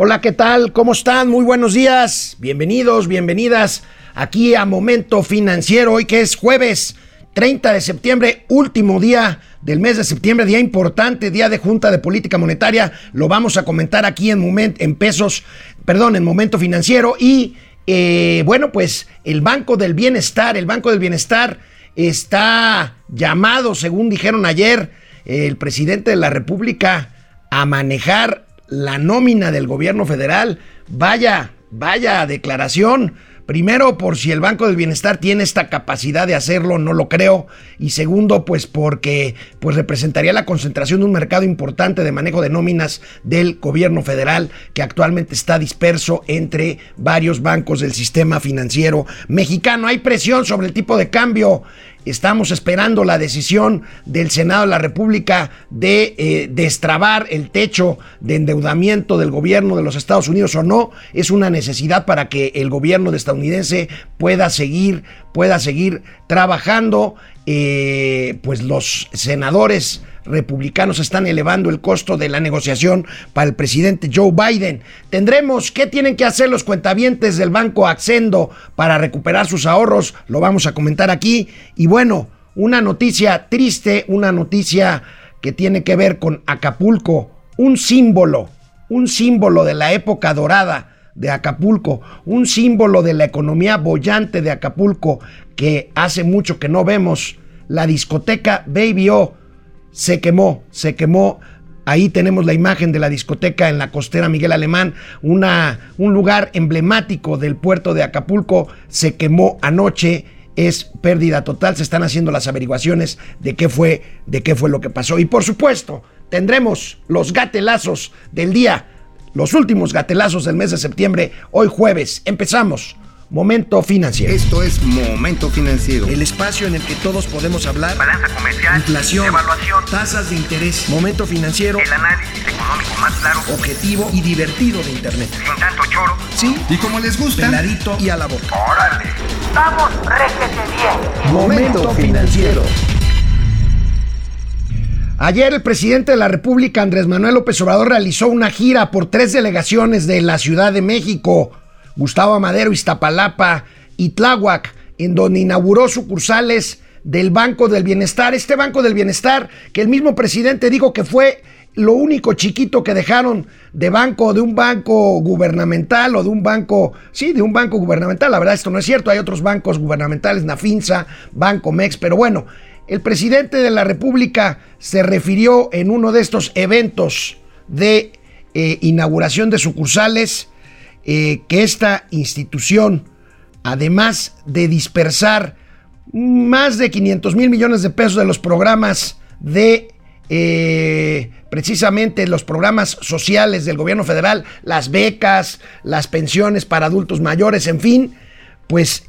Hola, ¿qué tal? ¿Cómo están? Muy buenos días. Bienvenidos, bienvenidas aquí a Momento Financiero, hoy que es jueves 30 de septiembre, último día del mes de septiembre, día importante, día de Junta de Política Monetaria. Lo vamos a comentar aquí en, momento, en pesos, perdón, en Momento Financiero. Y eh, bueno, pues el Banco del Bienestar, el Banco del Bienestar está llamado, según dijeron ayer, el presidente de la República a manejar la nómina del gobierno federal. Vaya, vaya declaración. Primero, por si el Banco del Bienestar tiene esta capacidad de hacerlo, no lo creo. Y segundo, pues porque pues representaría la concentración de un mercado importante de manejo de nóminas del gobierno federal que actualmente está disperso entre varios bancos del sistema financiero mexicano. Hay presión sobre el tipo de cambio. Estamos esperando la decisión del Senado de la República de eh, destrabar el techo de endeudamiento del gobierno de los Estados Unidos o no. Es una necesidad para que el gobierno estadounidense pueda seguir, pueda seguir trabajando. Eh, pues los senadores republicanos están elevando el costo de la negociación para el presidente Joe Biden. Tendremos qué tienen que hacer los cuentavientes del banco Accendo para recuperar sus ahorros, lo vamos a comentar aquí. Y bueno, una noticia triste, una noticia que tiene que ver con Acapulco, un símbolo, un símbolo de la época dorada de Acapulco, un símbolo de la economía bollante de Acapulco que hace mucho que no vemos, la discoteca Baby O se quemó, se quemó. Ahí tenemos la imagen de la discoteca en la costera Miguel Alemán, una, un lugar emblemático del puerto de Acapulco, se quemó anoche es pérdida total. Se están haciendo las averiguaciones de qué fue, de qué fue lo que pasó. Y por supuesto, tendremos los gatelazos del día, los últimos gatelazos del mes de septiembre, hoy jueves. Empezamos. Momento Financiero. Esto es Momento Financiero. El espacio en el que todos podemos hablar. Balanza comercial. Inflación. Evaluación. Tasas de interés. Momento Financiero. El análisis económico más claro. Objetivo y divertido de Internet. Sin tanto choro. Sí. Y como les gusta. Peladito y a la boca. Órale. Vamos, réjete bien. Momento Financiero. Ayer el presidente de la República, Andrés Manuel López Obrador, realizó una gira por tres delegaciones de la Ciudad de México. Gustavo Madero, Iztapalapa y Tláhuac, en donde inauguró sucursales del Banco del Bienestar. Este Banco del Bienestar que el mismo presidente dijo que fue lo único chiquito que dejaron de banco, de un banco gubernamental o de un banco, sí, de un banco gubernamental. La verdad, esto no es cierto. Hay otros bancos gubernamentales, Nafinsa, Banco Mex, pero bueno, el presidente de la República se refirió en uno de estos eventos de eh, inauguración de sucursales eh, que esta institución, además de dispersar más de 500 mil millones de pesos de los programas de eh, precisamente los programas sociales del gobierno federal, las becas, las pensiones para adultos mayores, en fin, pues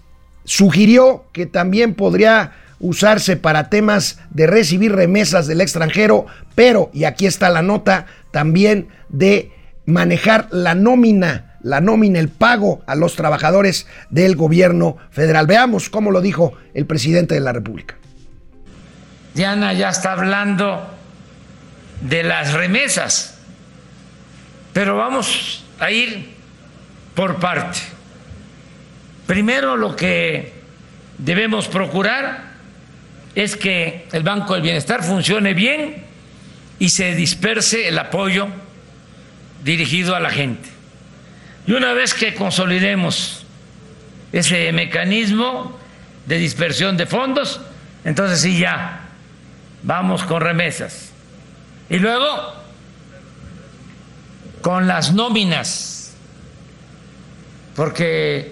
sugirió que también podría usarse para temas de recibir remesas del extranjero, pero, y aquí está la nota, también de manejar la nómina la nómina, el pago a los trabajadores del gobierno federal. Veamos cómo lo dijo el presidente de la República. Diana ya está hablando de las remesas, pero vamos a ir por parte. Primero lo que debemos procurar es que el Banco del Bienestar funcione bien y se disperse el apoyo dirigido a la gente. Y una vez que consolidemos ese mecanismo de dispersión de fondos, entonces sí ya vamos con remesas. Y luego con las nóminas, porque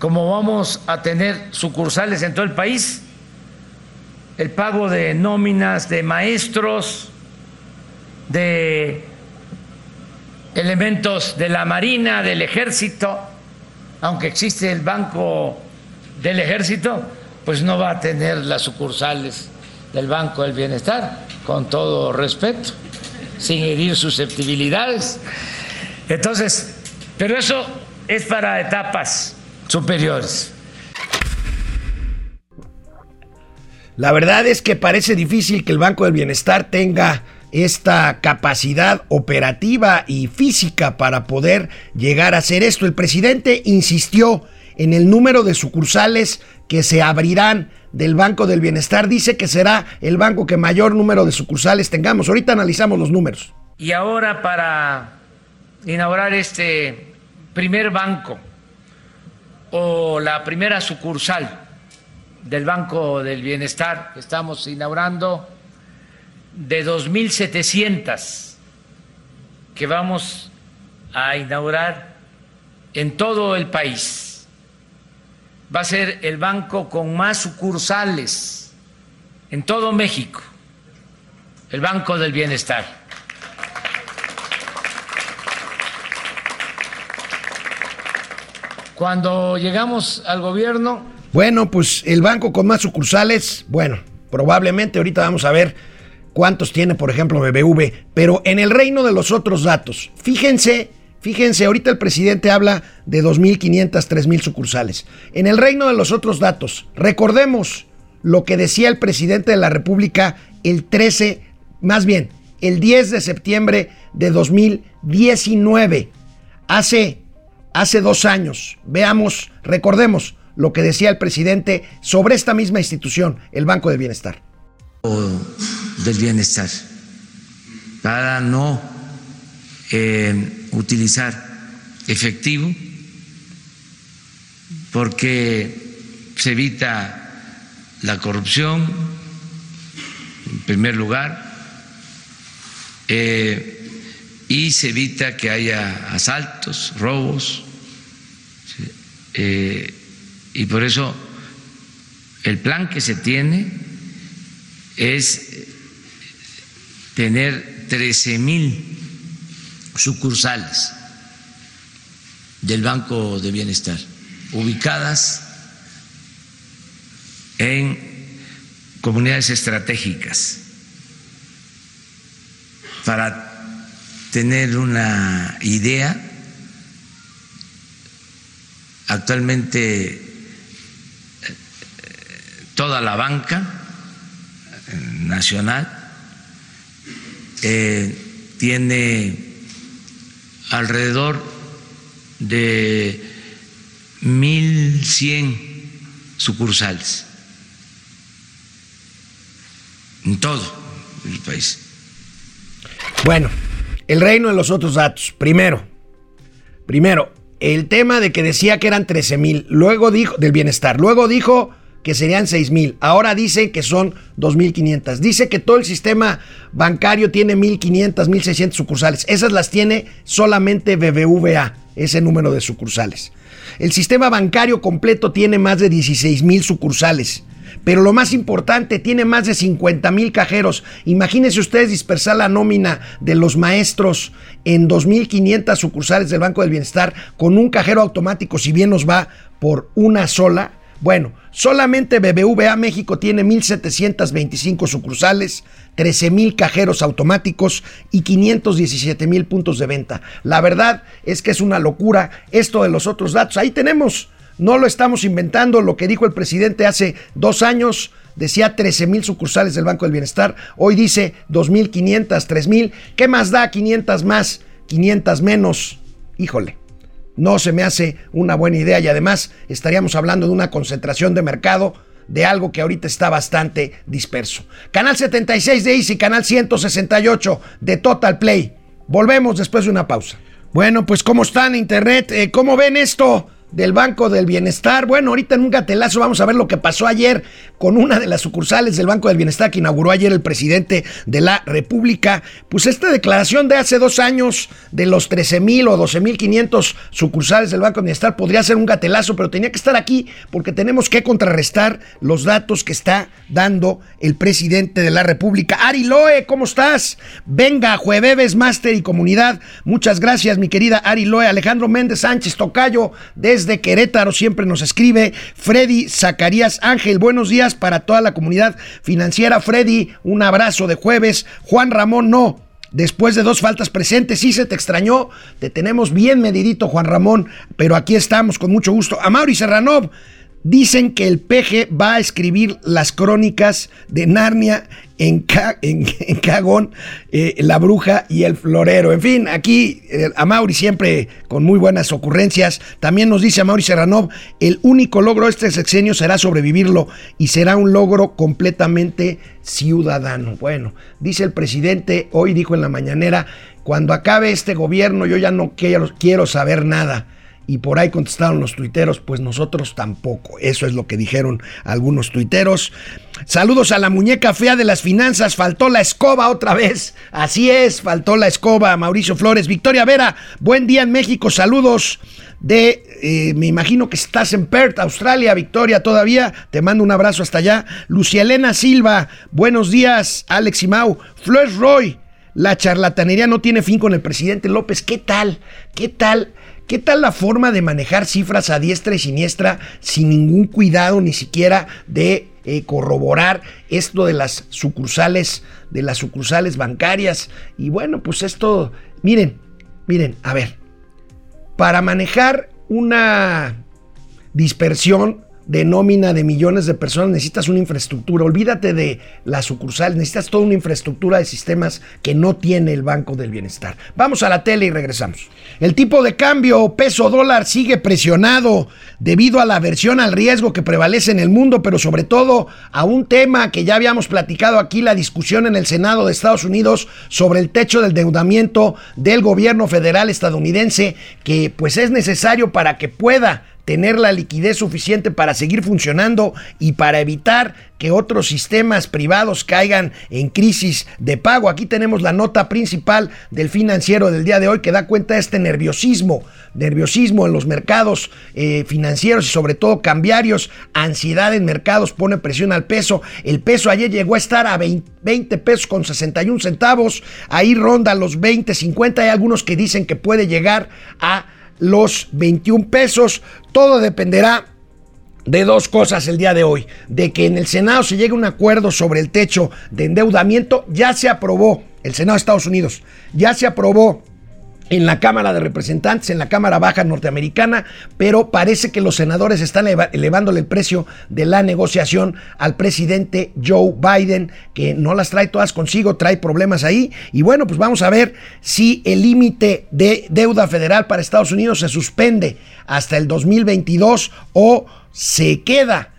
como vamos a tener sucursales en todo el país, el pago de nóminas de maestros, de elementos de la Marina, del Ejército, aunque existe el Banco del Ejército, pues no va a tener las sucursales del Banco del Bienestar, con todo respeto, sin herir susceptibilidades. Entonces, pero eso es para etapas superiores. La verdad es que parece difícil que el Banco del Bienestar tenga esta capacidad operativa y física para poder llegar a hacer esto. El presidente insistió en el número de sucursales que se abrirán del Banco del Bienestar. Dice que será el banco que mayor número de sucursales tengamos. Ahorita analizamos los números. Y ahora para inaugurar este primer banco o la primera sucursal del Banco del Bienestar que estamos inaugurando de 2.700 que vamos a inaugurar en todo el país. Va a ser el banco con más sucursales en todo México, el Banco del Bienestar. Cuando llegamos al gobierno... Bueno, pues el banco con más sucursales, bueno, probablemente ahorita vamos a ver cuántos tiene, por ejemplo, BBV, pero en el reino de los otros datos, fíjense, fíjense, ahorita el presidente habla de 2.500, 3.000 sucursales. En el reino de los otros datos, recordemos lo que decía el presidente de la República el 13, más bien, el 10 de septiembre de 2019, hace, hace dos años. Veamos, recordemos lo que decía el presidente sobre esta misma institución, el Banco del Bienestar del bienestar, para no eh, utilizar efectivo, porque se evita la corrupción, en primer lugar, eh, y se evita que haya asaltos, robos, eh, y por eso el plan que se tiene es tener 13 mil sucursales del Banco de Bienestar ubicadas en comunidades estratégicas para tener una idea. Actualmente toda la banca nacional eh, tiene alrededor de 1.100 sucursales en todo el país. Bueno, el reino de los otros datos. Primero, primero, el tema de que decía que eran 13 mil, luego dijo, del bienestar, luego dijo que serían 6 mil. Ahora dice que son 2.500. Dice que todo el sistema bancario tiene 1.500, 1.600 sucursales. Esas las tiene solamente BBVA, ese número de sucursales. El sistema bancario completo tiene más de 16 mil sucursales. Pero lo más importante, tiene más de 50 mil cajeros. Imagínense ustedes dispersar la nómina de los maestros en 2.500 sucursales del Banco del Bienestar con un cajero automático, si bien nos va por una sola bueno, solamente BBVA México tiene 1.725 sucursales, 13.000 cajeros automáticos y 517.000 puntos de venta. La verdad es que es una locura esto de los otros datos. Ahí tenemos, no lo estamos inventando, lo que dijo el presidente hace dos años. Decía 13 mil sucursales del Banco del Bienestar. Hoy dice 2.500, 3.000. ¿Qué más da? 500 más, 500 menos. Híjole no se me hace una buena idea y además estaríamos hablando de una concentración de mercado de algo que ahorita está bastante disperso. Canal 76 de Easy, canal 168 de Total Play. Volvemos después de una pausa. Bueno, pues ¿cómo están Internet? Eh, ¿Cómo ven esto? Del Banco del Bienestar. Bueno, ahorita en un gatelazo vamos a ver lo que pasó ayer con una de las sucursales del Banco del Bienestar que inauguró ayer el presidente de la República. Pues esta declaración de hace dos años de los 13 mil o 12 mil 500 sucursales del Banco del Bienestar podría ser un gatelazo, pero tenía que estar aquí porque tenemos que contrarrestar los datos que está dando el presidente de la República. Ari Loe, ¿cómo estás? Venga, Jueves Master y Comunidad. Muchas gracias, mi querida Ari Loe. Alejandro Méndez Sánchez Tocayo, desde de Querétaro siempre nos escribe. Freddy Zacarías Ángel, buenos días para toda la comunidad financiera. Freddy, un abrazo de jueves. Juan Ramón, no. Después de dos faltas presentes, sí se te extrañó. Te tenemos bien medidito, Juan Ramón, pero aquí estamos con mucho gusto. A Mauri Serranov, Dicen que el peje va a escribir las crónicas de Narnia en, Cagón, eh, La Bruja y El Florero. En fin, aquí eh, a Mauri siempre con muy buenas ocurrencias. También nos dice a Mauri Serranov, el único logro de este sexenio será sobrevivirlo y será un logro completamente ciudadano. Bueno, dice el presidente, hoy dijo en la mañanera, cuando acabe este gobierno yo ya no quiero saber nada y por ahí contestaron los tuiteros, pues nosotros tampoco. Eso es lo que dijeron algunos tuiteros. Saludos a la muñeca fea de las finanzas. Faltó la escoba otra vez. Así es, faltó la escoba. Mauricio Flores. Victoria Vera, buen día en México. Saludos de, eh, me imagino que estás en Perth, Australia. Victoria, todavía. Te mando un abrazo hasta allá. Lucia Elena Silva, buenos días. Alex y Mau. Flores Roy, la charlatanería no tiene fin con el presidente López. ¿Qué tal? ¿Qué tal? ¿Qué tal la forma de manejar cifras a diestra y siniestra sin ningún cuidado ni siquiera de eh, corroborar esto de las sucursales, de las sucursales bancarias? Y bueno, pues esto, miren, miren, a ver, para manejar una dispersión de nómina de millones de personas, necesitas una infraestructura. Olvídate de las sucursales, necesitas toda una infraestructura de sistemas que no tiene el Banco del Bienestar. Vamos a la tele y regresamos. El tipo de cambio peso dólar sigue presionado debido a la aversión al riesgo que prevalece en el mundo, pero sobre todo a un tema que ya habíamos platicado aquí, la discusión en el Senado de Estados Unidos sobre el techo del endeudamiento del gobierno federal estadounidense, que pues es necesario para que pueda tener la liquidez suficiente para seguir funcionando y para evitar que otros sistemas privados caigan en crisis de pago. Aquí tenemos la nota principal del financiero del día de hoy que da cuenta de este nerviosismo, nerviosismo en los mercados eh, financieros y sobre todo cambiarios, ansiedad en mercados pone presión al peso. El peso ayer llegó a estar a 20 pesos con 61 centavos, ahí ronda los 20, 50, hay algunos que dicen que puede llegar a los 21 pesos. Todo dependerá de dos cosas el día de hoy. De que en el Senado se llegue a un acuerdo sobre el techo de endeudamiento. Ya se aprobó, el Senado de Estados Unidos, ya se aprobó en la Cámara de Representantes, en la Cámara Baja norteamericana, pero parece que los senadores están elevándole el precio de la negociación al presidente Joe Biden, que no las trae todas consigo, trae problemas ahí. Y bueno, pues vamos a ver si el límite de deuda federal para Estados Unidos se suspende hasta el 2022 o se queda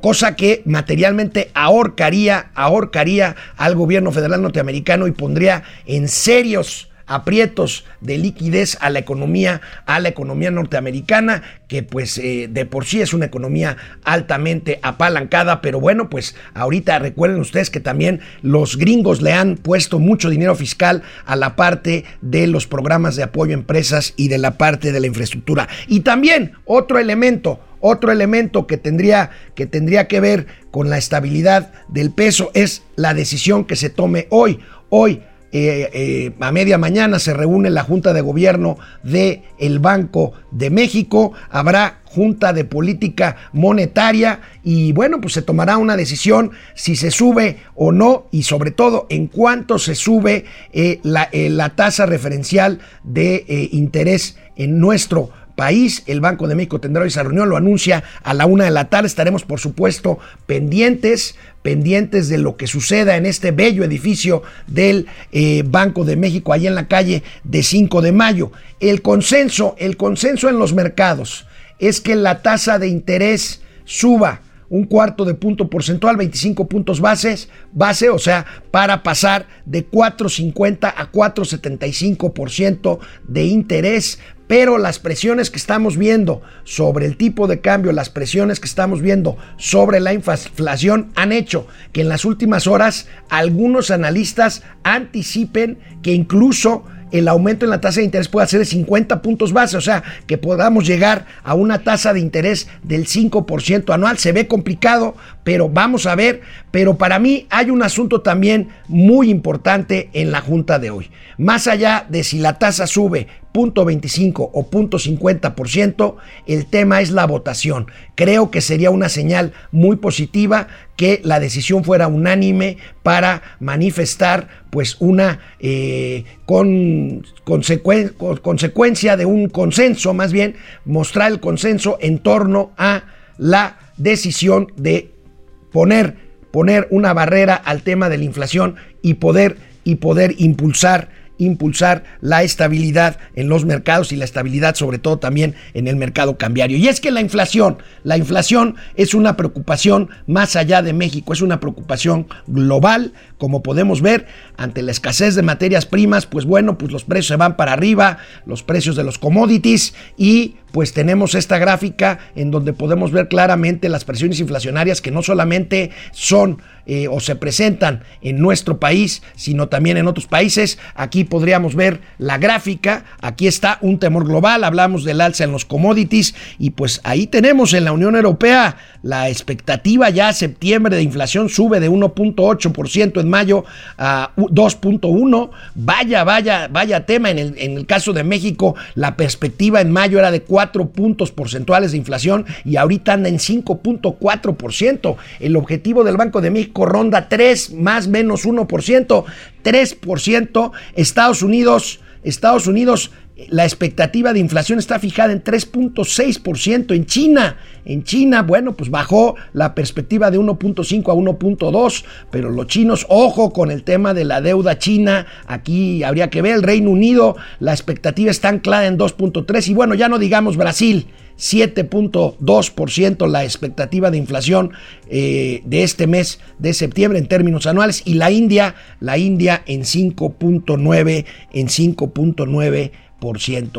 cosa que materialmente ahorcaría, ahorcaría al gobierno federal norteamericano y pondría en serios aprietos de liquidez a la economía, a la economía norteamericana, que pues eh, de por sí es una economía altamente apalancada, pero bueno, pues ahorita recuerden ustedes que también los gringos le han puesto mucho dinero fiscal a la parte de los programas de apoyo a empresas y de la parte de la infraestructura. Y también otro elemento, otro elemento que tendría, que tendría que ver con la estabilidad del peso es la decisión que se tome hoy. Hoy eh, eh, a media mañana se reúne la Junta de Gobierno del el Banco de México, habrá Junta de Política Monetaria y bueno, pues se tomará una decisión si se sube o no y sobre todo en cuánto se sube eh, la, la, tasa referencial de interés en nuestro país. El Banco de México tendrá esa reunión, lo anuncia a la una de la tarde. Estaremos, por supuesto, pendientes, pendientes de lo que suceda en este bello edificio del eh, Banco de México, ahí en la calle de 5 de mayo. El consenso, el consenso en los mercados es que la tasa de interés suba un cuarto de punto porcentual, 25 puntos bases, base, o sea, para pasar de 4.50 a 4.75% de interés pero las presiones que estamos viendo sobre el tipo de cambio, las presiones que estamos viendo sobre la inflación han hecho que en las últimas horas algunos analistas anticipen que incluso el aumento en la tasa de interés puede ser de 50 puntos base, o sea, que podamos llegar a una tasa de interés del 5% anual. Se ve complicado, pero vamos a ver. Pero para mí hay un asunto también muy importante en la junta de hoy. Más allá de si la tasa sube 0.25 o 0.50%, el tema es la votación. Creo que sería una señal muy positiva que la decisión fuera unánime para manifestar pues una eh, con, consecuencia de un consenso, más bien mostrar el consenso en torno a la decisión de poner, poner una barrera al tema de la inflación y poder, y poder impulsar impulsar la estabilidad en los mercados y la estabilidad sobre todo también en el mercado cambiario. Y es que la inflación, la inflación es una preocupación más allá de México, es una preocupación global, como podemos ver, ante la escasez de materias primas, pues bueno, pues los precios se van para arriba, los precios de los commodities y pues tenemos esta gráfica en donde podemos ver claramente las presiones inflacionarias que no solamente son eh, o se presentan en nuestro país, sino también en otros países. Aquí podríamos ver la gráfica, aquí está un temor global, hablamos del alza en los commodities y pues ahí tenemos en la Unión Europea la expectativa ya septiembre de inflación sube de 1.8% en mayo a 2.1. Vaya, vaya, vaya tema. En el, en el caso de México, la perspectiva en mayo era de 4 puntos porcentuales de inflación y ahorita anda en 5.4%. El objetivo del Banco de México ronda 3 más menos 1%, 3%. Estados Unidos, Estados Unidos la expectativa de inflación está fijada en 3.6%. En China, en China, bueno, pues bajó la perspectiva de 1.5 a 1.2, pero los chinos, ojo con el tema de la deuda china, aquí habría que ver el Reino Unido, la expectativa está anclada en 2.3 y bueno, ya no digamos Brasil. 7.2% la expectativa de inflación eh, de este mes de septiembre en términos anuales y la India, la India en 5.9 en 5.9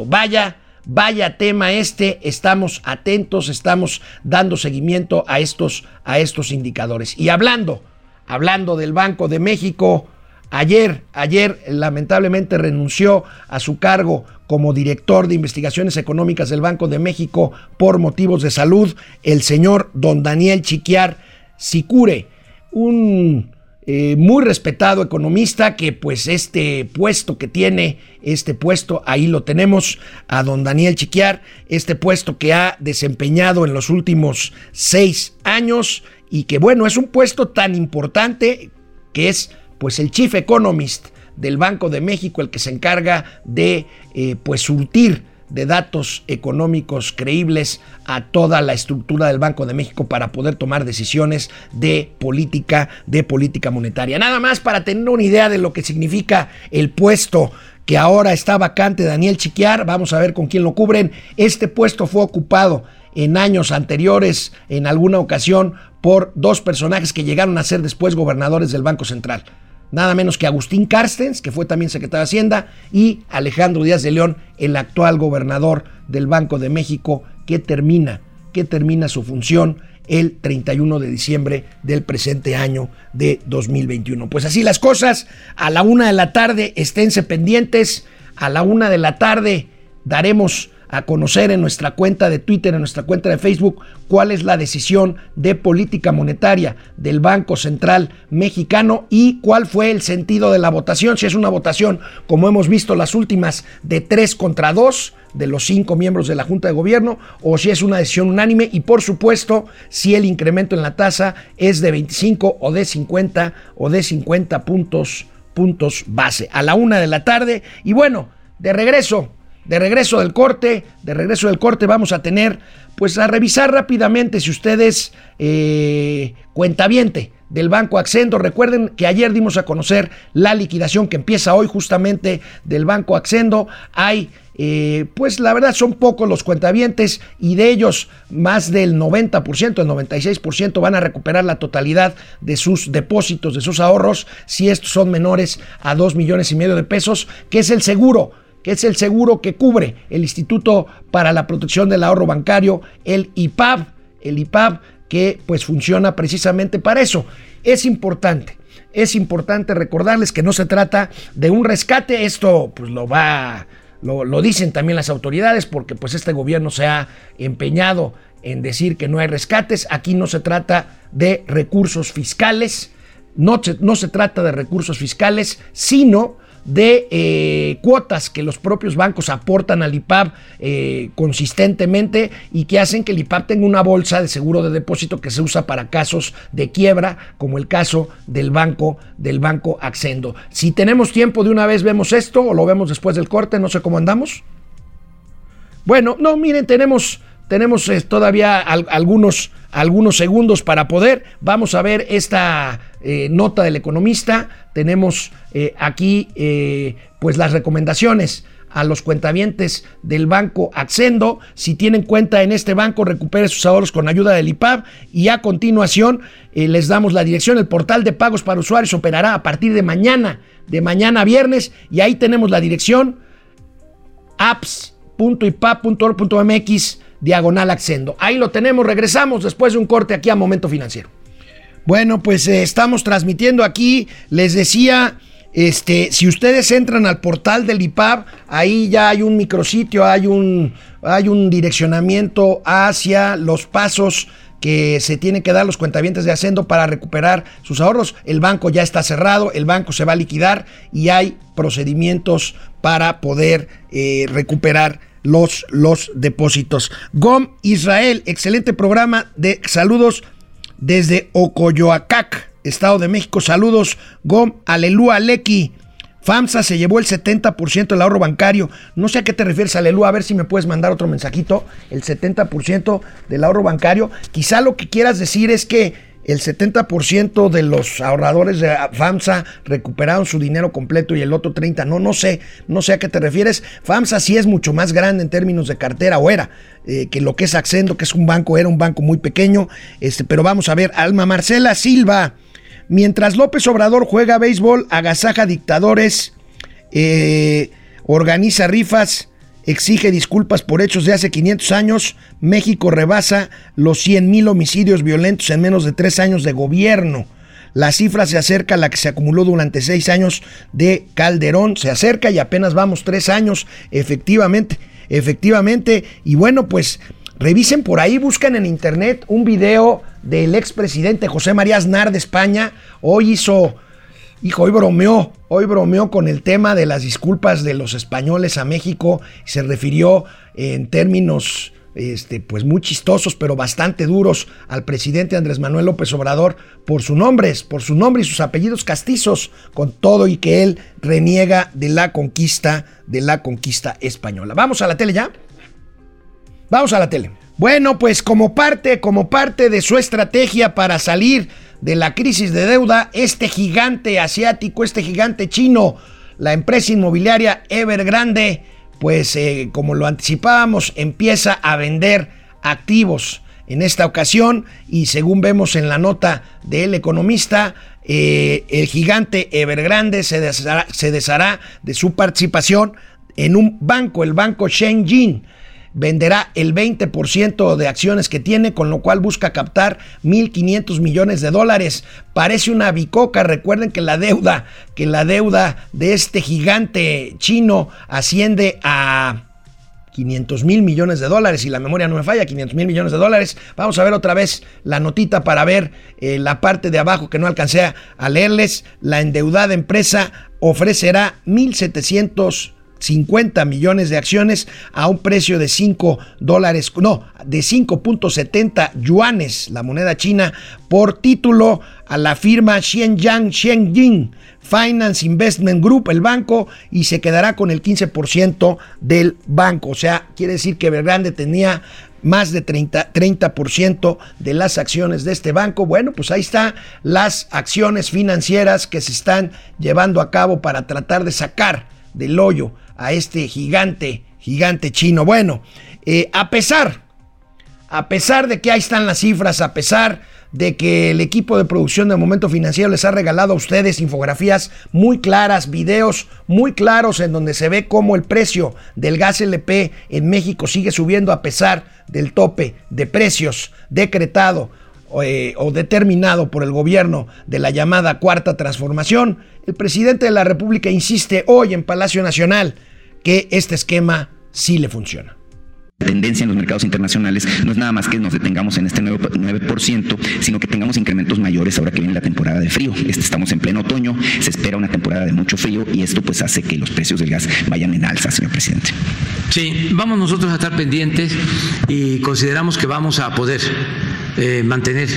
Vaya, vaya tema este, estamos atentos, estamos dando seguimiento a estos, a estos indicadores. Y hablando, hablando del Banco de México, ayer, ayer lamentablemente renunció a su cargo como director de investigaciones económicas del Banco de México por motivos de salud, el señor don Daniel Chiquiar Sicure, un eh, muy respetado economista que pues este puesto que tiene, este puesto, ahí lo tenemos a don Daniel Chiquiar, este puesto que ha desempeñado en los últimos seis años y que bueno, es un puesto tan importante que es pues el chief economist del Banco de México, el que se encarga de eh, pues surtir de datos económicos creíbles a toda la estructura del Banco de México para poder tomar decisiones de política, de política monetaria. Nada más para tener una idea de lo que significa el puesto que ahora está vacante Daniel Chiquiar, vamos a ver con quién lo cubren. Este puesto fue ocupado en años anteriores, en alguna ocasión, por dos personajes que llegaron a ser después gobernadores del Banco Central nada menos que Agustín Carstens, que fue también secretario de Hacienda, y Alejandro Díaz de León, el actual gobernador del Banco de México, que termina, que termina su función el 31 de diciembre del presente año de 2021. Pues así las cosas, a la una de la tarde esténse pendientes, a la una de la tarde daremos a conocer en nuestra cuenta de Twitter, en nuestra cuenta de Facebook, cuál es la decisión de política monetaria del Banco Central Mexicano y cuál fue el sentido de la votación. Si es una votación, como hemos visto las últimas, de tres contra dos de los cinco miembros de la Junta de Gobierno, o si es una decisión unánime y por supuesto si el incremento en la tasa es de 25 o de 50 o de 50 puntos, puntos base. A la una de la tarde y bueno, de regreso de regreso del corte, de regreso del corte vamos a tener, pues a revisar rápidamente si ustedes eh, cuentaviente del Banco Accendo. Recuerden que ayer dimos a conocer la liquidación que empieza hoy justamente del Banco Accendo. Hay, eh, pues la verdad son pocos los cuentavientes y de ellos más del 90%, el 96% van a recuperar la totalidad de sus depósitos, de sus ahorros, si estos son menores a 2 millones y medio de pesos, que es el seguro que es el seguro que cubre el Instituto para la Protección del Ahorro Bancario, el IPAB, el IPAB que pues funciona precisamente para eso. Es importante, es importante recordarles que no se trata de un rescate, esto pues lo va, lo, lo dicen también las autoridades porque pues este gobierno se ha empeñado en decir que no hay rescates, aquí no se trata de recursos fiscales, no no se trata de recursos fiscales, sino de eh, cuotas que los propios bancos aportan al IPAB eh, consistentemente y que hacen que el IPAB tenga una bolsa de seguro de depósito que se usa para casos de quiebra, como el caso del banco del banco Accendo. Si tenemos tiempo de una vez vemos esto o lo vemos después del corte, no sé cómo andamos. Bueno, no, miren, tenemos tenemos eh, todavía algunos algunos segundos para poder. Vamos a ver esta eh, nota del economista. Tenemos eh, aquí eh, pues las recomendaciones a los cuentavientes del banco Accendo. Si tienen cuenta en este banco, recupere sus ahorros con ayuda del IPAB. Y a continuación les damos la dirección. El portal de pagos para usuarios operará a partir de mañana, de mañana viernes. Y ahí tenemos la dirección apps.ipab.org.mx diagonal Accendo. Ahí lo tenemos. Regresamos después de un corte aquí a Momento Financiero. Bueno, pues eh, estamos transmitiendo aquí. Les decía, este, si ustedes entran al portal del IPAB, ahí ya hay un micrositio, hay un, hay un direccionamiento hacia los pasos que se tienen que dar los cuentavientes de Hacendo para recuperar sus ahorros. El banco ya está cerrado, el banco se va a liquidar y hay procedimientos para poder eh, recuperar los, los depósitos. GOM Israel, excelente programa de saludos desde Ocoyoacac, Estado de México. Saludos, Gom, Aleluya, Lequi. FAMSA se llevó el 70% del ahorro bancario. No sé a qué te refieres, Aleluya. A ver si me puedes mandar otro mensajito. El 70% del ahorro bancario. Quizá lo que quieras decir es que el 70% de los ahorradores de FAMSA recuperaron su dinero completo y el otro 30% no, no sé, no sé a qué te refieres. FAMSA sí es mucho más grande en términos de cartera o era eh, que lo que es Accendo, que es un banco, era un banco muy pequeño. Este, pero vamos a ver, Alma Marcela Silva, mientras López Obrador juega béisbol, agasaja dictadores, eh, organiza rifas exige disculpas por hechos de hace 500 años. México rebasa los 100.000 homicidios violentos en menos de tres años de gobierno. La cifra se acerca a la que se acumuló durante seis años de Calderón. Se acerca y apenas vamos tres años, efectivamente, efectivamente. Y bueno, pues revisen por ahí, buscan en internet un video del expresidente José María Aznar de España. Hoy hizo Hijo, hoy bromeó, hoy bromeó con el tema de las disculpas de los españoles a México. Se refirió en términos este, pues muy chistosos, pero bastante duros al presidente Andrés Manuel López Obrador por su nombre, por su nombre y sus apellidos castizos, con todo y que él reniega de la conquista, de la conquista española. Vamos a la tele ya. Vamos a la tele. Bueno, pues como parte, como parte de su estrategia para salir de la crisis de deuda, este gigante asiático, este gigante chino, la empresa inmobiliaria Evergrande, pues eh, como lo anticipábamos, empieza a vender activos en esta ocasión y según vemos en la nota del economista, eh, el gigante Evergrande se deshará, se deshará de su participación en un banco, el banco Shenzhen venderá el 20% de acciones que tiene, con lo cual busca captar 1.500 millones de dólares. Parece una bicoca. Recuerden que la deuda, que la deuda de este gigante chino asciende a 500 mil millones de dólares, y la memoria no me falla, 500 mil millones de dólares. Vamos a ver otra vez la notita para ver eh, la parte de abajo que no alcancé a leerles. La endeudada empresa ofrecerá 1.700 50 millones de acciones a un precio de 5 dólares, no, de 5.70 yuanes, la moneda china, por título a la firma Xianyang Xiangjin Finance Investment Group, el banco, y se quedará con el 15% del banco. O sea, quiere decir que Evergrande tenía más de 30%, 30 de las acciones de este banco. Bueno, pues ahí están las acciones financieras que se están llevando a cabo para tratar de sacar del hoyo a este gigante, gigante chino. Bueno, eh, a pesar, a pesar de que ahí están las cifras, a pesar de que el equipo de producción de Momento Financiero les ha regalado a ustedes infografías muy claras, videos muy claros en donde se ve cómo el precio del gas LP en México sigue subiendo a pesar del tope de precios decretado eh, o determinado por el gobierno de la llamada Cuarta Transformación. El presidente de la República insiste hoy en Palacio Nacional que este esquema sí le funciona tendencia en los mercados internacionales no es nada más que nos detengamos en este 9%, sino que tengamos incrementos mayores ahora que viene la temporada de frío. Este, estamos en pleno otoño, se espera una temporada de mucho frío y esto pues hace que los precios del gas vayan en alza, señor presidente. Sí, vamos nosotros a estar pendientes y consideramos que vamos a poder eh, mantener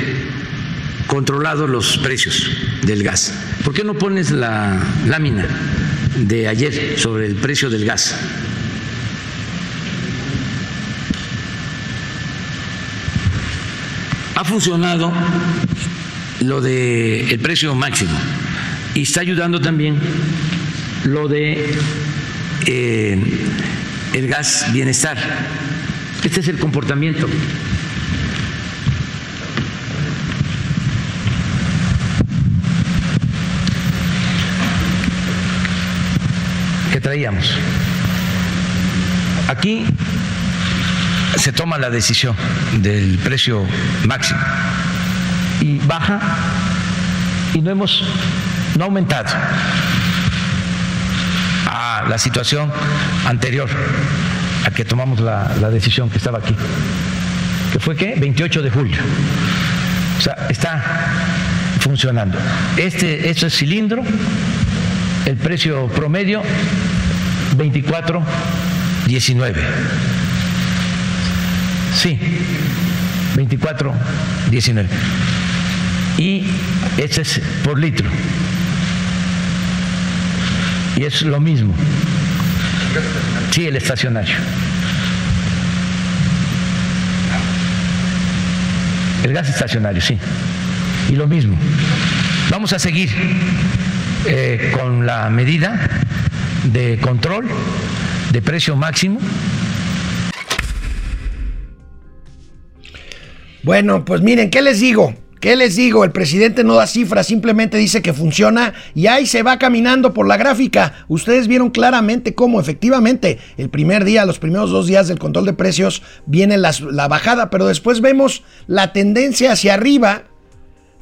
controlados los precios del gas. ¿Por qué no pones la lámina? de ayer sobre el precio del gas. ha funcionado lo de el precio máximo y está ayudando también lo de eh, el gas bienestar. Este es el comportamiento. Traíamos. Aquí se toma la decisión del precio máximo y baja y no hemos no aumentado a la situación anterior a que tomamos la, la decisión que estaba aquí, que fue que 28 de julio. O sea, está funcionando. Este, este es cilindro, el precio promedio 24.19. Sí, 24.19. Y este es por litro. Y es lo mismo. Sí, el estacionario. El gas estacionario, sí. Y lo mismo. Vamos a seguir eh, con la medida de control de precio máximo. Bueno, pues miren, ¿qué les digo? ¿Qué les digo? El presidente no da cifras, simplemente dice que funciona y ahí se va caminando por la gráfica. Ustedes vieron claramente cómo efectivamente el primer día, los primeros dos días del control de precios, viene la, la bajada, pero después vemos la tendencia hacia arriba,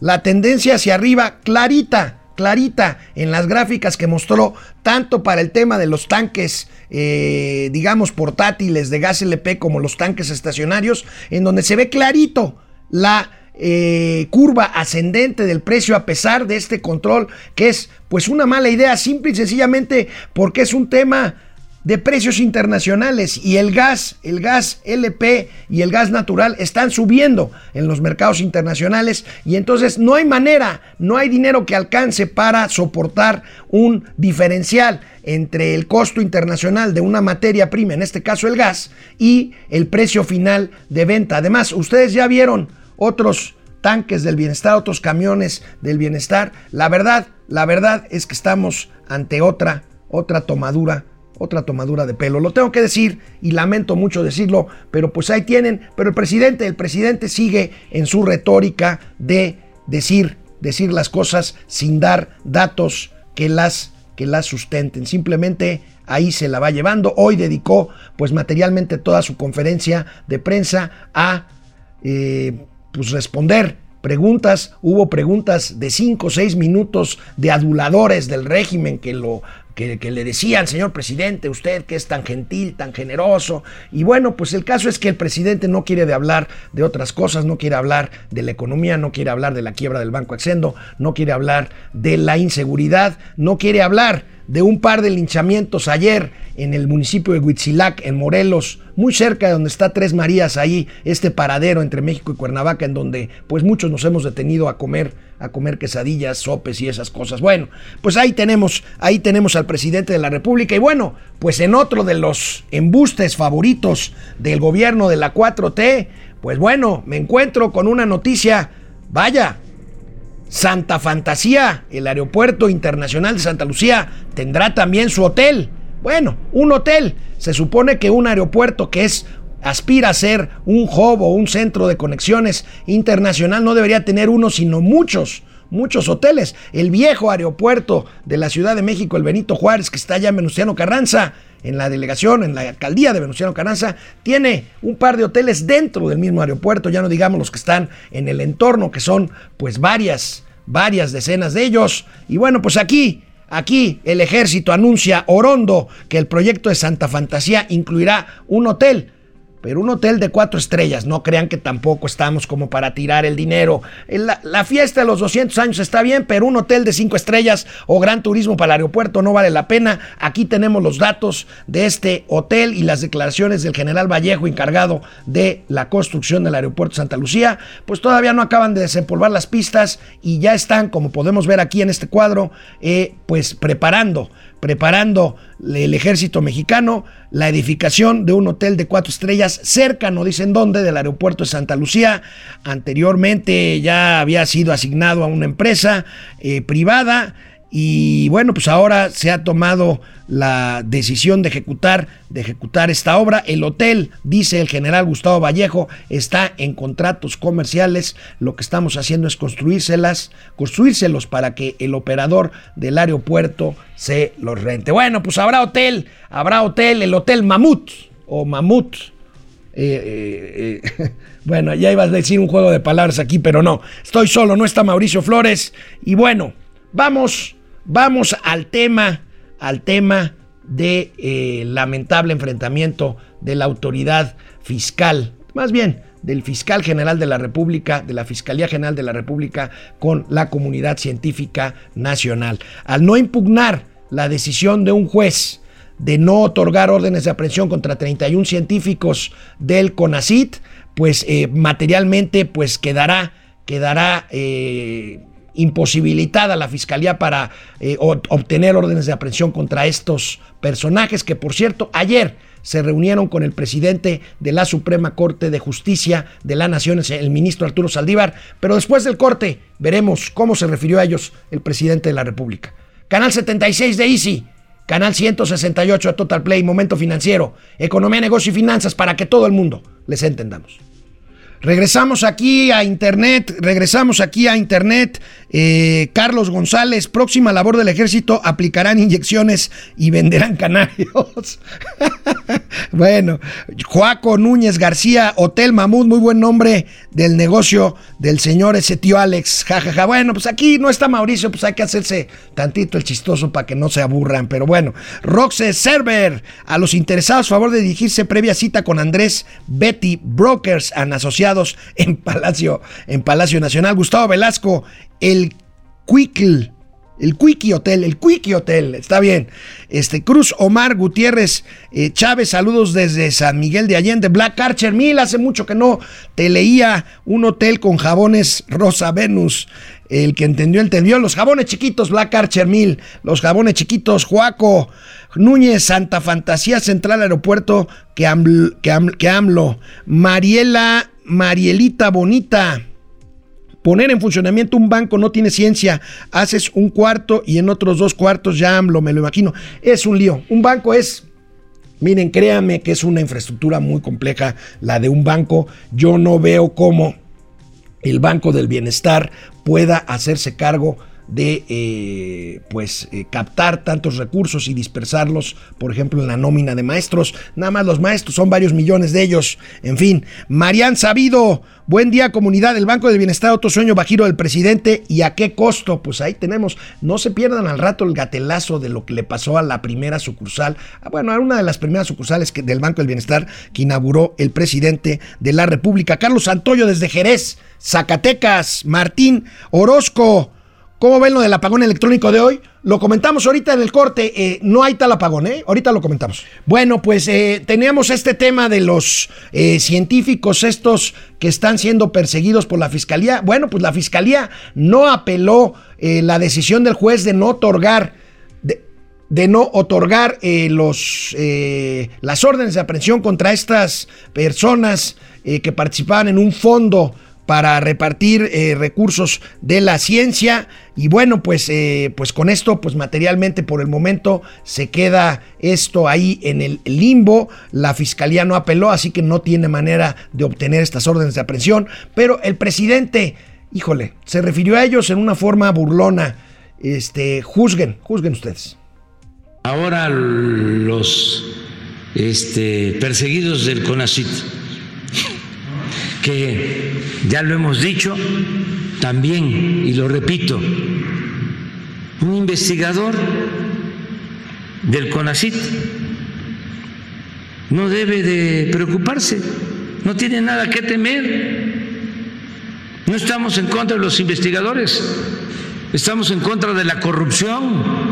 la tendencia hacia arriba clarita clarita en las gráficas que mostró tanto para el tema de los tanques, eh, digamos, portátiles de gas LP como los tanques estacionarios, en donde se ve clarito la eh, curva ascendente del precio a pesar de este control, que es pues una mala idea, simple y sencillamente porque es un tema de precios internacionales y el gas, el gas LP y el gas natural están subiendo en los mercados internacionales y entonces no hay manera, no hay dinero que alcance para soportar un diferencial entre el costo internacional de una materia prima, en este caso el gas, y el precio final de venta. Además, ustedes ya vieron otros tanques del bienestar, otros camiones del bienestar. La verdad, la verdad es que estamos ante otra, otra tomadura otra tomadura de pelo. Lo tengo que decir y lamento mucho decirlo, pero pues ahí tienen. Pero el presidente, el presidente sigue en su retórica de decir, decir las cosas sin dar datos que las, que las sustenten. Simplemente ahí se la va llevando. Hoy dedicó pues materialmente toda su conferencia de prensa a eh, pues responder preguntas, hubo preguntas de 5 o 6 minutos de aduladores del régimen que lo que, le decían, señor presidente, usted que es tan gentil, tan generoso. Y bueno, pues el caso es que el presidente no quiere de hablar de otras cosas, no quiere hablar de la economía, no quiere hablar de la quiebra del Banco Accendo, no quiere hablar de la inseguridad, no quiere hablar de un par de linchamientos ayer en el municipio de Huitzilac, en Morelos, muy cerca de donde está Tres Marías, ahí, este paradero entre México y Cuernavaca, en donde pues muchos nos hemos detenido a comer a comer quesadillas, sopes y esas cosas. Bueno, pues ahí tenemos, ahí tenemos al presidente de la República y bueno, pues en otro de los embustes favoritos del gobierno de la 4T, pues bueno, me encuentro con una noticia, vaya, Santa Fantasía, el aeropuerto internacional de Santa Lucía, tendrá también su hotel. Bueno, un hotel. Se supone que un aeropuerto que es aspira a ser un hub o un centro de conexiones internacional, no debería tener uno, sino muchos, muchos hoteles. El viejo aeropuerto de la Ciudad de México, el Benito Juárez, que está allá en Venustiano Carranza, en la delegación, en la alcaldía de Venustiano Carranza, tiene un par de hoteles dentro del mismo aeropuerto, ya no digamos los que están en el entorno, que son pues varias, varias decenas de ellos. Y bueno, pues aquí Aquí el ejército anuncia Orondo que el proyecto de Santa Fantasía incluirá un hotel pero un hotel de cuatro estrellas, no crean que tampoco estamos como para tirar el dinero. La, fiesta de los 200 años está bien, pero un hotel de cinco estrellas o gran turismo para el aeropuerto no vale la pena. Aquí tenemos los datos de este hotel y las declaraciones del general Vallejo encargado de la construcción del aeropuerto Santa Lucía. Pues todavía no acaban de desempolvar las pistas y ya están, como podemos ver aquí en este cuadro, eh, pues preparando preparando el ejército mexicano la edificación de un hotel de cuatro estrellas cerca, no dicen dónde, del aeropuerto de Santa Lucía. Anteriormente ya había sido asignado a una empresa eh, privada y bueno, pues ahora se ha tomado la decisión de ejecutar, de ejecutar esta obra. El hotel, dice el general Gustavo Vallejo, está en contratos comerciales. Lo que estamos haciendo es construírselas, construírselos para que el operador del aeropuerto se los rente. Bueno, pues habrá hotel, habrá hotel, el hotel Mamut o Mamut. Eh, eh, eh, bueno, ya ibas a decir un juego de palabras aquí, pero no. Estoy solo, no está Mauricio Flores. Y bueno, vamos Vamos al tema, al tema de eh, lamentable enfrentamiento de la autoridad fiscal, más bien del fiscal general de la República, de la Fiscalía General de la República con la comunidad científica nacional. Al no impugnar la decisión de un juez de no otorgar órdenes de aprehensión contra 31 científicos del CONACIT, pues eh, materialmente pues quedará, quedará eh, imposibilitada la fiscalía para eh, obtener órdenes de aprehensión contra estos personajes que, por cierto, ayer se reunieron con el presidente de la Suprema Corte de Justicia de la Nación, el ministro Arturo Saldívar, pero después del corte veremos cómo se refirió a ellos el presidente de la República. Canal 76 de Easy, canal 168 de Total Play, Momento Financiero, Economía, Negocio y Finanzas para que todo el mundo les entendamos. Regresamos aquí a Internet, regresamos aquí a Internet. Eh, Carlos González, próxima labor del ejército, aplicarán inyecciones y venderán canarios. bueno, Joaco Núñez García, Hotel Mamut, muy buen nombre del negocio del señor ese tío Alex. Jajaja. Bueno, pues aquí no está Mauricio, pues hay que hacerse tantito el chistoso para que no se aburran. Pero bueno, Roxe Server, a los interesados, favor de dirigirse previa cita con Andrés Betty Brokers and Asociados en Palacio, en Palacio Nacional. Gustavo Velasco, el Quickle. El Quickie Hotel, el Quickie Hotel, está bien. Este Cruz Omar Gutiérrez eh, Chávez, saludos desde San Miguel de Allende. Black Archer Mil, hace mucho que no te leía un hotel con jabones Rosa Venus. El que entendió, entendió. Los jabones chiquitos, Black Archer Mil. Los jabones chiquitos, Juaco. Núñez, Santa Fantasía Central Aeropuerto, que, que, AMLO. Mariela Marielita Bonita. Poner en funcionamiento un banco no tiene ciencia. Haces un cuarto y en otros dos cuartos ya AMLO, me lo imagino. Es un lío. Un banco es Miren, créanme que es una infraestructura muy compleja la de un banco. Yo no veo cómo el Banco del Bienestar pueda hacerse cargo de eh, pues eh, captar tantos recursos y dispersarlos, por ejemplo, en la nómina de maestros. Nada más los maestros son varios millones de ellos. En fin, Marian Sabido, buen día comunidad, el Banco del Bienestar, otro sueño bajiro del presidente y a qué costo. Pues ahí tenemos, no se pierdan al rato el gatelazo de lo que le pasó a la primera sucursal, ah, bueno, a una de las primeras sucursales que, del Banco del Bienestar que inauguró el presidente de la República, Carlos Santoyo desde Jerez, Zacatecas, Martín Orozco. ¿Cómo ven lo del apagón electrónico de hoy? Lo comentamos ahorita en el corte. Eh, no hay tal apagón, ¿eh? Ahorita lo comentamos. Bueno, pues eh, teníamos este tema de los eh, científicos estos que están siendo perseguidos por la fiscalía. Bueno, pues la fiscalía no apeló la decisión del juez de no otorgar. De, no otorgar los, las órdenes de aprehensión contra estas personas que participaban en un fondo para repartir eh, recursos de la ciencia. Y bueno pues eh, pues con esto pues materialmente por el momento se queda esto ahí en el limbo. La fiscalía no apeló así que no tiene manera de obtener estas órdenes de aprehensión. Pero el presidente híjole se refirió a ellos en una forma burlona. Este juzguen juzguen ustedes. Ahora los este, perseguidos del CONACIT que ya lo hemos dicho también, y lo repito, un investigador del CONACIT no debe de preocuparse, no tiene nada que temer. No estamos en contra de los investigadores, estamos en contra de la corrupción.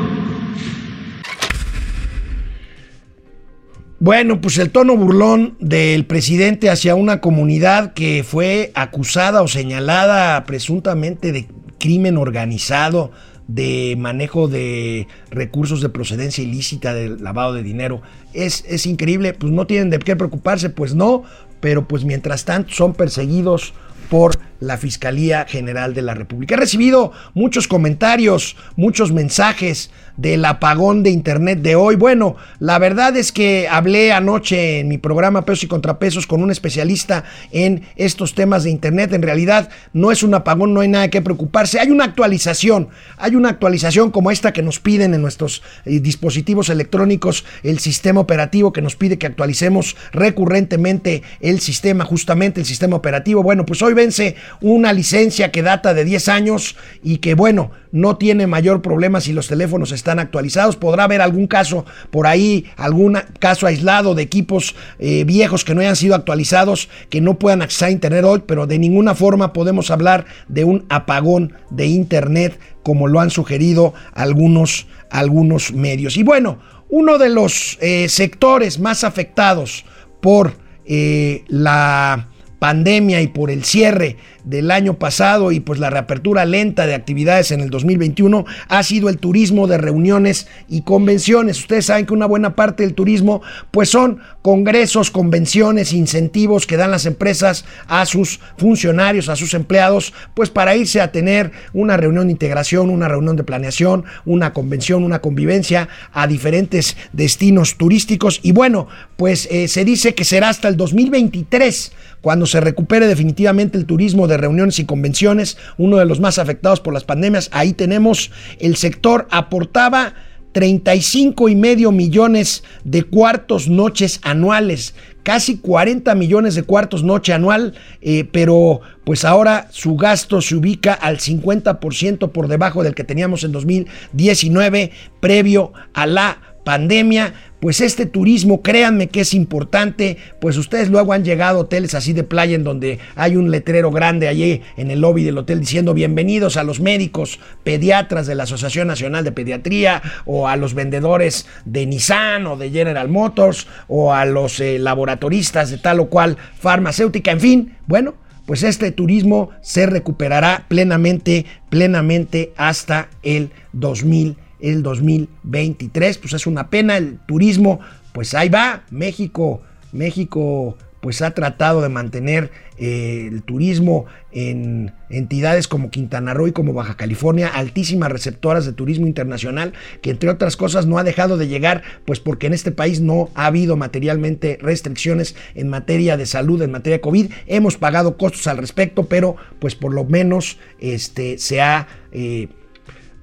Bueno, pues el tono burlón del presidente hacia una comunidad que fue acusada o señalada presuntamente de crimen organizado, de manejo de recursos de procedencia ilícita, de lavado de dinero es, es increíble, pues no tienen de qué preocuparse, pues no, pero pues mientras tanto son perseguidos por la Fiscalía General de la República. He recibido muchos comentarios, muchos mensajes del apagón de Internet de hoy. Bueno, la verdad es que hablé anoche en mi programa Pesos y Contrapesos con un especialista en estos temas de Internet. En realidad no es un apagón, no hay nada que preocuparse. Hay una actualización, hay una actualización como esta que nos piden en nuestros eh, dispositivos electrónicos, el sistema operativo que nos pide que actualicemos recurrentemente el sistema, justamente el sistema operativo. Bueno, pues hoy vence una licencia que data de 10 años y que bueno, no tiene mayor problema si los teléfonos están actualizados. Podrá haber algún caso por ahí, algún caso aislado de equipos eh, viejos que no hayan sido actualizados, que no puedan acceder a Internet hoy, pero de ninguna forma podemos hablar de un apagón de Internet como lo han sugerido algunos, algunos medios. Y bueno, uno de los eh, sectores más afectados por eh, la pandemia y por el cierre del año pasado y pues la reapertura lenta de actividades en el 2021 ha sido el turismo de reuniones y convenciones. Ustedes saben que una buena parte del turismo pues son congresos, convenciones, incentivos que dan las empresas a sus funcionarios, a sus empleados, pues para irse a tener una reunión de integración, una reunión de planeación, una convención, una convivencia a diferentes destinos turísticos y bueno, pues eh, se dice que será hasta el 2023 cuando se recupere definitivamente el turismo de reuniones y convenciones, uno de los más afectados por las pandemias. Ahí tenemos el sector aportaba 35 y medio millones de cuartos noches anuales, casi 40 millones de cuartos noche anual, eh, pero pues ahora su gasto se ubica al 50% por debajo del que teníamos en 2019, previo a la pandemia, pues este turismo, créanme que es importante, pues ustedes luego han llegado a hoteles así de playa en donde hay un letrero grande allí en el lobby del hotel diciendo bienvenidos a los médicos pediatras de la Asociación Nacional de Pediatría o a los vendedores de Nissan o de General Motors o a los eh, laboratoristas de tal o cual farmacéutica, en fin, bueno, pues este turismo se recuperará plenamente, plenamente hasta el 2020 el 2023. Pues es una pena, el turismo, pues ahí va. México, México pues ha tratado de mantener eh, el turismo en entidades como Quintana Roo y como Baja California, altísimas receptoras de turismo internacional, que entre otras cosas no ha dejado de llegar, pues porque en este país no ha habido materialmente restricciones en materia de salud, en materia de COVID. Hemos pagado costos al respecto, pero pues por lo menos este, se ha eh,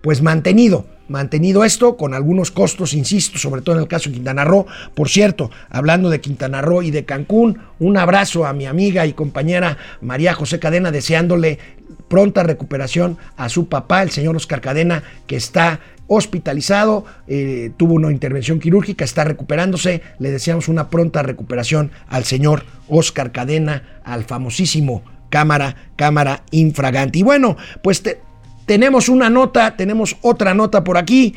pues mantenido mantenido esto con algunos costos, insisto, sobre todo en el caso de Quintana Roo. Por cierto, hablando de Quintana Roo y de Cancún, un abrazo a mi amiga y compañera María José Cadena, deseándole pronta recuperación a su papá, el señor Oscar Cadena, que está hospitalizado, eh, tuvo una intervención quirúrgica, está recuperándose. Le deseamos una pronta recuperación al señor Oscar Cadena, al famosísimo cámara, cámara infragante. Y bueno, pues te, tenemos una nota, tenemos otra nota por aquí.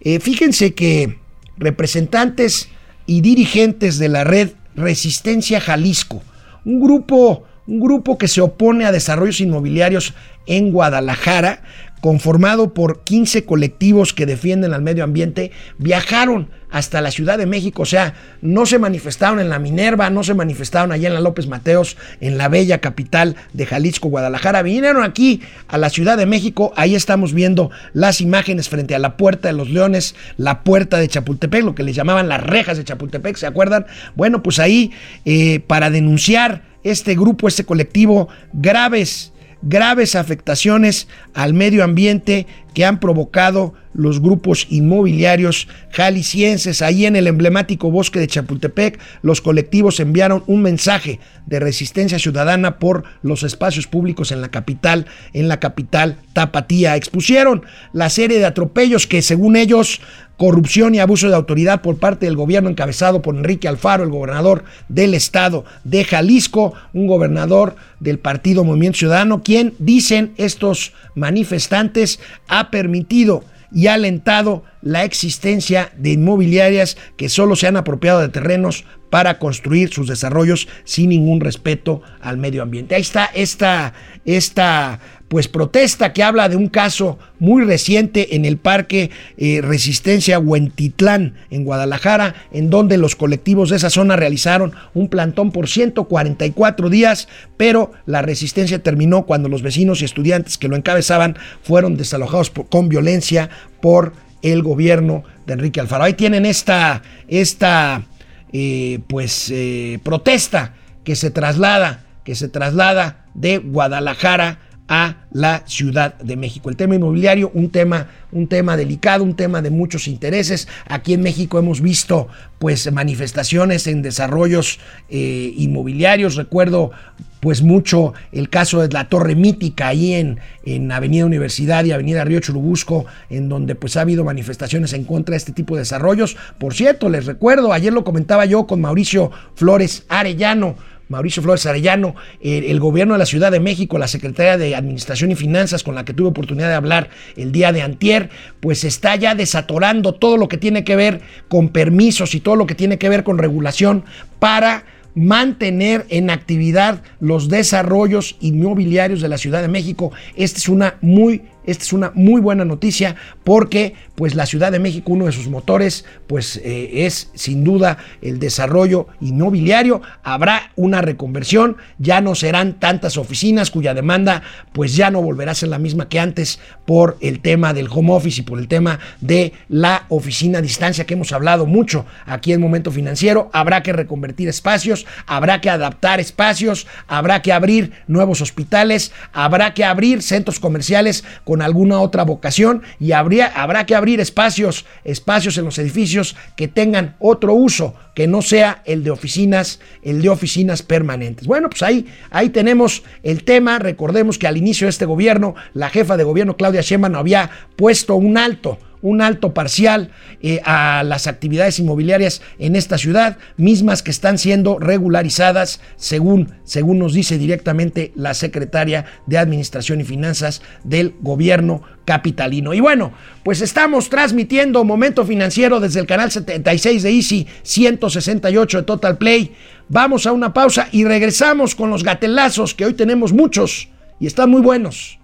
Eh, fíjense que representantes y dirigentes de la red Resistencia Jalisco, un grupo, un grupo que se opone a desarrollos inmobiliarios en Guadalajara, conformado por 15 colectivos que defienden al medio ambiente, viajaron hasta la Ciudad de México, o sea, no se manifestaron en la Minerva, no se manifestaron allá en la López Mateos, en la bella capital de Jalisco, Guadalajara, vinieron aquí a la Ciudad de México, ahí estamos viendo las imágenes frente a la Puerta de los Leones, la Puerta de Chapultepec, lo que les llamaban las rejas de Chapultepec, ¿se acuerdan? Bueno, pues ahí eh, para denunciar este grupo, este colectivo, graves graves afectaciones al medio ambiente que han provocado los grupos inmobiliarios jaliscienses. Ahí en el emblemático bosque de Chapultepec, los colectivos enviaron un mensaje de resistencia ciudadana por los espacios públicos en la capital, en la capital tapatía. Expusieron la serie de atropellos que según ellos corrupción y abuso de autoridad por parte del gobierno encabezado por Enrique Alfaro, el gobernador del estado de Jalisco, un gobernador del partido Movimiento Ciudadano, quien, dicen estos manifestantes, ha permitido y ha alentado la existencia de inmobiliarias que solo se han apropiado de terrenos para construir sus desarrollos sin ningún respeto al medio ambiente. Ahí está esta, esta pues protesta que habla de un caso muy reciente en el Parque eh, Resistencia Huentitlán en Guadalajara, en donde los colectivos de esa zona realizaron un plantón por 144 días, pero la resistencia terminó cuando los vecinos y estudiantes que lo encabezaban fueron desalojados con violencia por el gobierno de Enrique Alfaro. Ahí tienen esta, esta eh, pues, eh, protesta que se traslada, que se traslada de Guadalajara a la Ciudad de México. El tema inmobiliario, un tema, un tema delicado, un tema de muchos intereses. Aquí en México hemos visto pues manifestaciones en desarrollos eh, inmobiliarios. Recuerdo pues mucho el caso de la Torre Mítica ahí en, en Avenida Universidad y Avenida Río Churubusco, en donde pues ha habido manifestaciones en contra de este tipo de desarrollos. Por cierto, les recuerdo, ayer lo comentaba yo con Mauricio Flores Arellano, Mauricio Flores Arellano, el, gobierno de la Ciudad de México, la Secretaría de Administración y Finanzas con la que tuve oportunidad de hablar el día de antier, pues está ya desatorando todo lo que tiene que ver con permisos y todo lo que tiene que ver con regulación para mantener en actividad los desarrollos inmobiliarios de la Ciudad de México. Esta es una muy esta es una muy buena noticia porque pues la Ciudad de México, uno de sus motores, pues eh, es sin duda el desarrollo inmobiliario. Habrá una reconversión, ya no serán tantas oficinas cuya demanda pues ya no volverá a ser la misma que antes por el tema del home office y por el tema de la oficina a distancia que hemos hablado mucho aquí en Momento Financiero. Habrá que reconvertir espacios, habrá que adaptar espacios, habrá que abrir nuevos hospitales, habrá que abrir centros comerciales con alguna otra vocación y habría, habrá que abrir espacios, espacios en los edificios que tengan otro uso, que no sea el de oficinas, el de oficinas permanentes. Bueno, pues ahí, ahí tenemos el tema. Recordemos que al inicio de este gobierno, la jefa de gobierno Claudia Sheinbaum había puesto un alto un alto parcial eh, a las actividades inmobiliarias en esta ciudad, mismas que están siendo regularizadas según, según nos dice directamente la secretaria de Administración y Finanzas del gobierno capitalino. Y bueno, pues estamos transmitiendo Momento Financiero desde el canal 76 de Easy 168 de Total Play. Vamos a una pausa y regresamos con los gatelazos que hoy tenemos muchos y están muy buenos.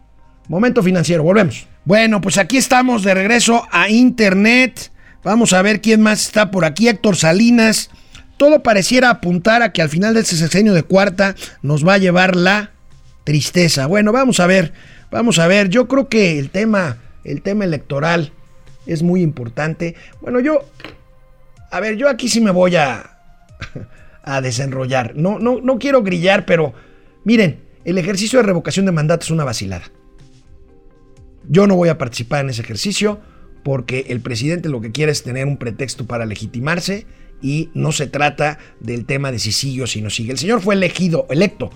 Momento Financiero, volvemos. Bueno, pues aquí estamos de regreso a Internet. Vamos a ver quién más está por aquí. Héctor Salinas. Todo pareciera apuntar a que al final de este sexenio de cuarta nos va a llevar la tristeza. Bueno, vamos a ver. Vamos a ver. Yo creo que el tema, el tema electoral es muy importante. Bueno, yo. A ver, yo aquí sí me voy a. a desenrollar. No, no, no quiero grillar, pero. Miren, el ejercicio de revocación de mandato es una vacilada. Yo no voy a participar en ese ejercicio porque el presidente lo que quiere es tener un pretexto para legitimarse y no se trata del tema de si sigue o si no sigue. El señor fue elegido, electo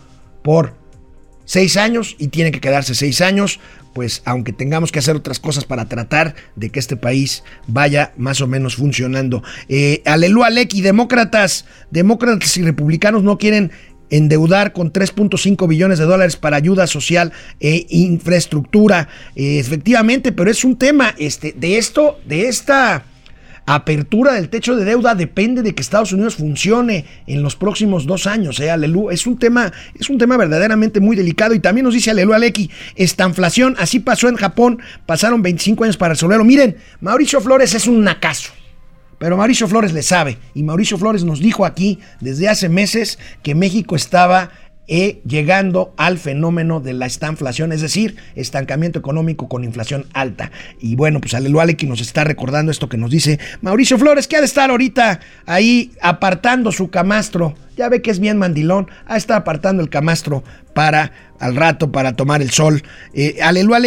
por seis años y tiene que quedarse seis años, pues aunque tengamos que hacer otras cosas para tratar de que este país vaya más o menos funcionando. Eh, aleluya, y demócratas, demócratas y republicanos no quieren endeudar con 3.5 billones de dólares para ayuda social e infraestructura. Eh, efectivamente, pero es un tema este, de esto, de esta apertura del techo de deuda depende de que Estados Unidos funcione en los próximos dos años. Eh, Es un tema, es un tema verdaderamente muy delicado. Y también nos dice Alelu Aleki, esta inflación, así pasó en Japón, pasaron 25 años para resolverlo. Miren, Mauricio Flores es un nacazo. Pero Mauricio Flores le sabe y Mauricio Flores nos dijo aquí desde hace meses que México estaba eh, llegando al fenómeno de la estanflación, es decir, estancamiento económico con inflación alta. Y bueno, pues Aleluale que nos está recordando esto que nos dice Mauricio Flores, que ha de estar ahorita ahí apartando su camastro ya ve que es bien mandilón. Ah, está apartando el camastro para al rato para tomar el sol. Eh,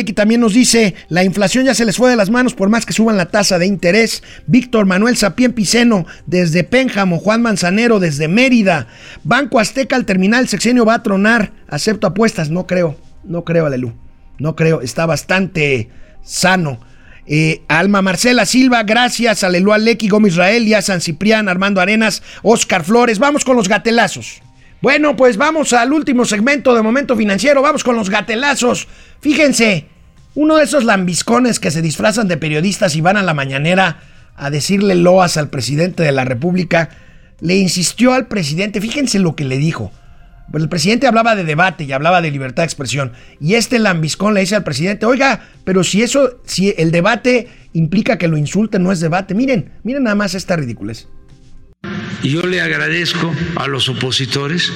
que también nos dice, la inflación ya se les fue de las manos por más que suban la tasa de interés. Víctor Manuel Sapien Piceno desde Pénjamo, Juan Manzanero desde Mérida. Banco Azteca al terminal el sexenio va a tronar. Acepto apuestas, no creo, no creo, Alelu. No creo, está bastante sano. Eh, Alma Marcela Silva, gracias. Aleluya Lecky, Gómez Israel, ya San Ciprián, Armando Arenas, Oscar Flores. Vamos con los gatelazos. Bueno, pues vamos al último segmento de Momento Financiero. Vamos con los gatelazos. Fíjense, uno de esos lambiscones que se disfrazan de periodistas y van a la mañanera a decirle loas al presidente de la República, le insistió al presidente, fíjense lo que le dijo. Pues el presidente hablaba de debate y hablaba de libertad de expresión. Y este lambiscón le dice al presidente, oiga, pero si eso, si el debate implica que lo insulten, no es debate. Miren, miren nada más esta ridiculez. Y yo le agradezco a los opositores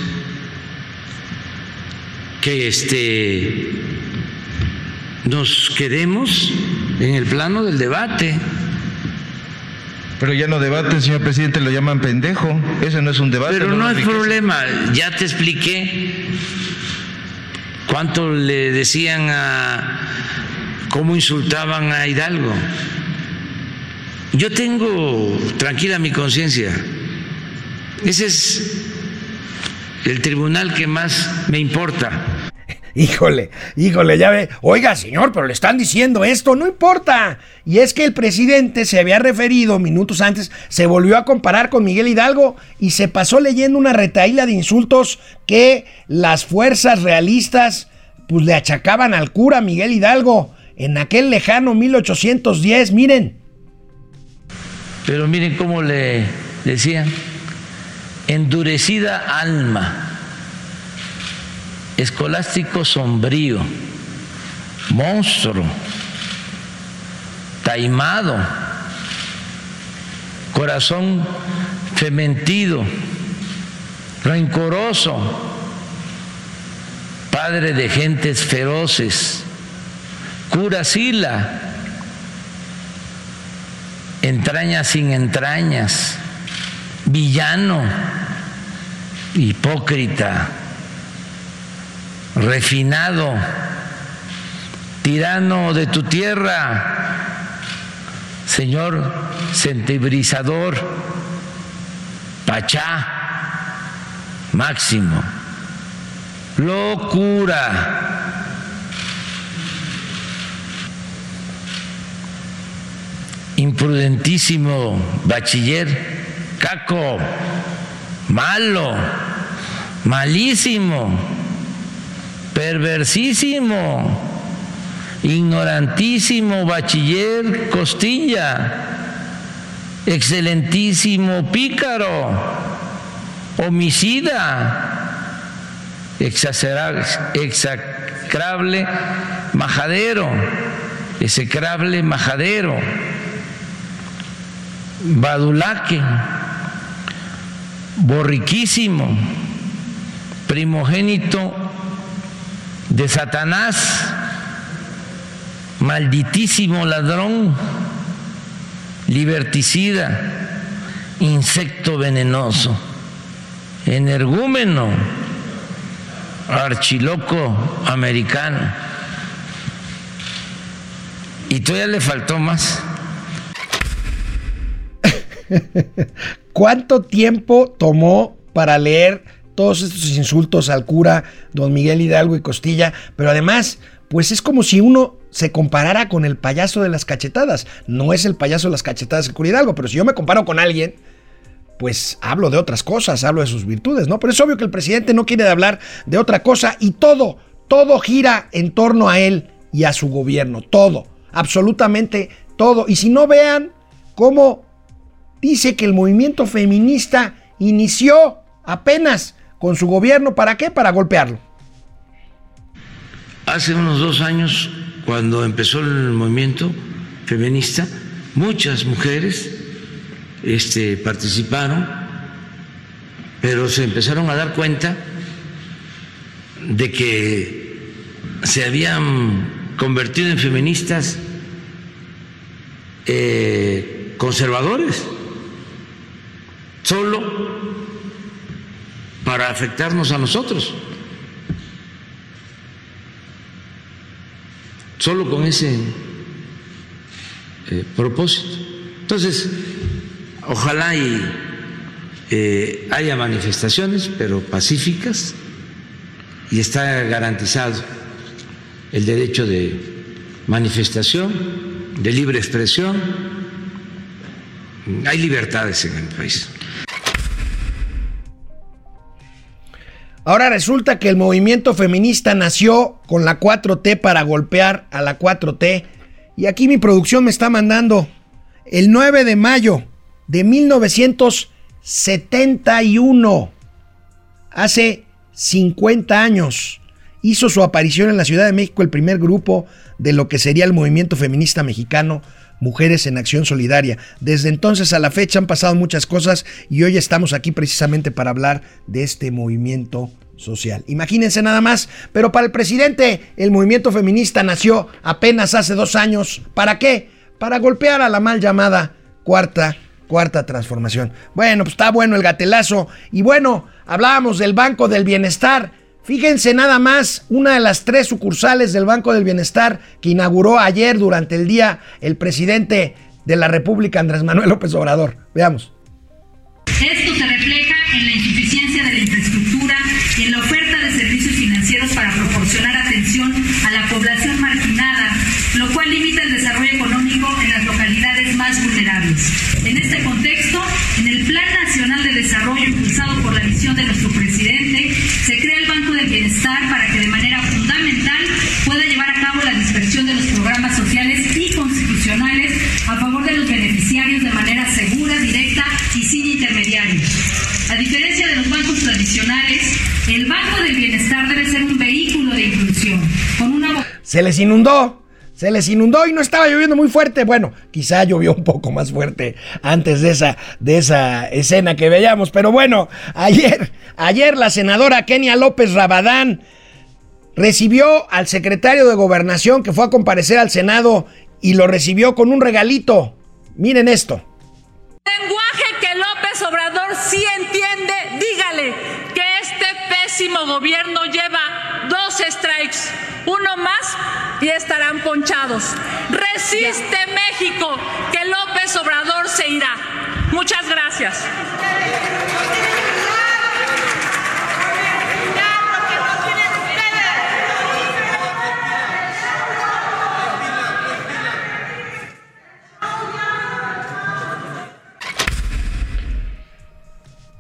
que este nos quedemos en el plano del debate. Pero ya no debaten, señor presidente, lo llaman pendejo. Ese no es un debate. Pero no, hay enriquece. problema, ya te expliqué cuánto le decían a cómo insultaban a Hidalgo. Yo tengo tranquila mi conciencia. Ese es el tribunal que más me importa. Híjole, híjole, ya ve. Oiga, señor, pero le están diciendo esto, no importa. Y es que el presidente se había referido minutos antes, se volvió a comparar con Miguel Hidalgo y se pasó leyendo una retaíla de insultos que las fuerzas realistas pues le achacaban al cura Miguel Hidalgo en aquel lejano 1810. Miren, Pero miren cómo le decían, endurecida alma, escolástico sombrío, monstruo, taimado, corazón fementido, rencoroso, padre de gentes feroces, cura sila, entrañas sin entrañas, villano, hipócrita, refinado, tirano de tu tierra, señor sentibrizador, pachá, máximo, locura. imprudentísimo bachiller, caco, malo, malísimo, perversísimo, ignorantísimo bachiller costilla, excelentísimo pícaro, homicida, execrable majadero, execrable majadero badulaque, borriquísimo, primogénito de Satanás, malditísimo ladrón, liberticida, insecto venenoso, energúmeno, archiloco americano. Y todavía le faltó más. ¿Cuánto tiempo tomó para leer todos estos insultos al cura don Miguel Hidalgo y Costilla? Pero además, pues es como si uno se comparara con el payaso de las cachetadas. No es el payaso de las cachetadas el cura Hidalgo, pero si yo me comparo con alguien, pues hablo de otras cosas, hablo de sus virtudes, ¿no? Pero es obvio que el presidente no quiere hablar de otra cosa y todo, todo gira en torno a él y a su gobierno, todo, absolutamente todo. Y si no vean cómo dice que el movimiento feminista inició apenas con su gobierno, ¿para qué? Para golpearlo. Hace unos dos años, cuando empezó el movimiento feminista, muchas mujeres este, participaron, pero se empezaron a dar cuenta de que se habían convertido en feministas eh, conservadores, solo para afectarnos a nosotros. solo con ese eh, propósito. Entonces, ojalá y eh, haya manifestaciones, pero pacíficas, y está garantizado el derecho de manifestación, de libre expresión. Hay libertades en el país. Ahora resulta que el movimiento feminista nació con la 4T para golpear a la 4T. Y aquí mi producción me está mandando el 9 de mayo de 1971. Hace 50 años. Hizo su aparición en la Ciudad de México el primer grupo de lo que sería el movimiento feminista mexicano, Mujeres en Acción Solidaria. Desde entonces a la fecha han pasado muchas cosas y hoy estamos aquí precisamente para hablar de este movimiento social. Imagínense nada más, pero para el presidente el movimiento feminista nació apenas hace dos años. ¿Para qué? Para golpear a la mal llamada cuarta cuarta transformación. Bueno, pues está bueno el gatelazo. Y bueno, hablábamos del Banco del Bienestar. Fíjense nada más, una de las tres sucursales del Banco del Bienestar que inauguró ayer durante el día el presidente de la República, Andrés Manuel López Obrador. Veamos. Esto se refleja en la insuficiencia de la infraestructura y en la oferta de servicios financieros para proporcionar atención a la población marginada, lo cual limita el desarrollo económico en las localidades más vulnerables. En este contexto, en el Plan Nacional de Desarrollo impulsado por la visión de nuestro presidente, Se les inundó. Se les inundó y no estaba lloviendo muy fuerte. Bueno, quizá llovió un poco más fuerte antes de esa, de esa escena que veíamos. Pero bueno, ayer, ayer la senadora Kenia López Rabadán recibió al secretario de Gobernación que fue a comparecer al Senado y lo recibió con un regalito. Miren esto. Lenguaje que López Obrador sí entiende, pésimo gobierno lleva dos strikes, uno más y estarán ponchados. Resiste México, que López Obrador se irá. Muchas gracias.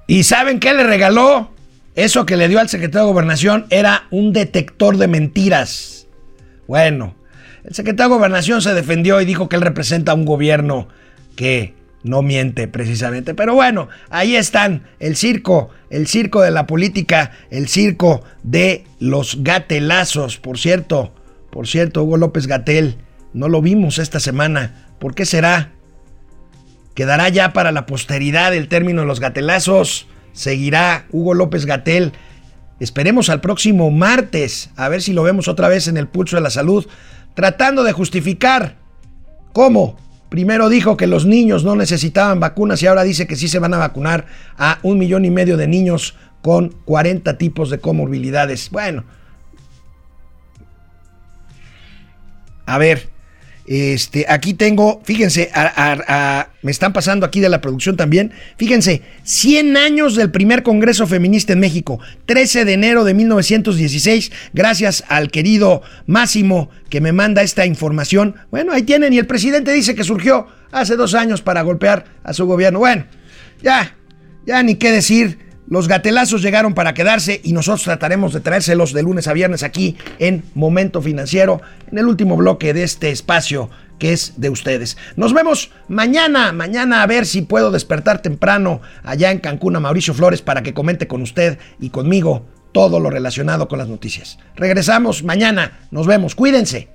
¿Y saben qué le regaló? Eso que le dio al secretario de Gobernación era un detector de mentiras. Bueno, el secretario de Gobernación se defendió y dijo que él representa a un gobierno que no miente precisamente. Pero bueno, ahí están, el circo, el circo de la política, el circo de los gatelazos. Por cierto, por cierto, Hugo López Gatel, no lo vimos esta semana. ¿Por qué será? ¿Quedará ya para la posteridad el término de los gatelazos? ¿Seguirá Hugo López Gatel? Esperemos al próximo martes, a ver si lo vemos otra vez en el pulso de la salud, tratando de justificar cómo Primero dijo que los niños no necesitaban vacunas y ahora dice que sí se van a vacunar a un millón y medio de niños con 40 tipos de comorbilidades. Bueno. A ver, este, aquí tengo, fíjense, me están pasando aquí de la producción también. Fíjense, 100 años del primer Congreso Feminista en México, 13 de enero de 1916, gracias al querido Máximo que me manda esta información. Bueno, ahí tienen, y el presidente dice que surgió hace dos años para golpear a su gobierno. Bueno, ya, ya ni qué decir. Los gatelazos llegaron para quedarse y nosotros trataremos de traérselos de lunes a viernes aquí en Momento Financiero, en el último bloque de este espacio que es de ustedes. Nos vemos mañana, mañana a ver si puedo despertar temprano allá en Cancún a Mauricio Flores para que comente con usted y conmigo todo lo relacionado con las noticias. Regresamos mañana, nos vemos, cuídense.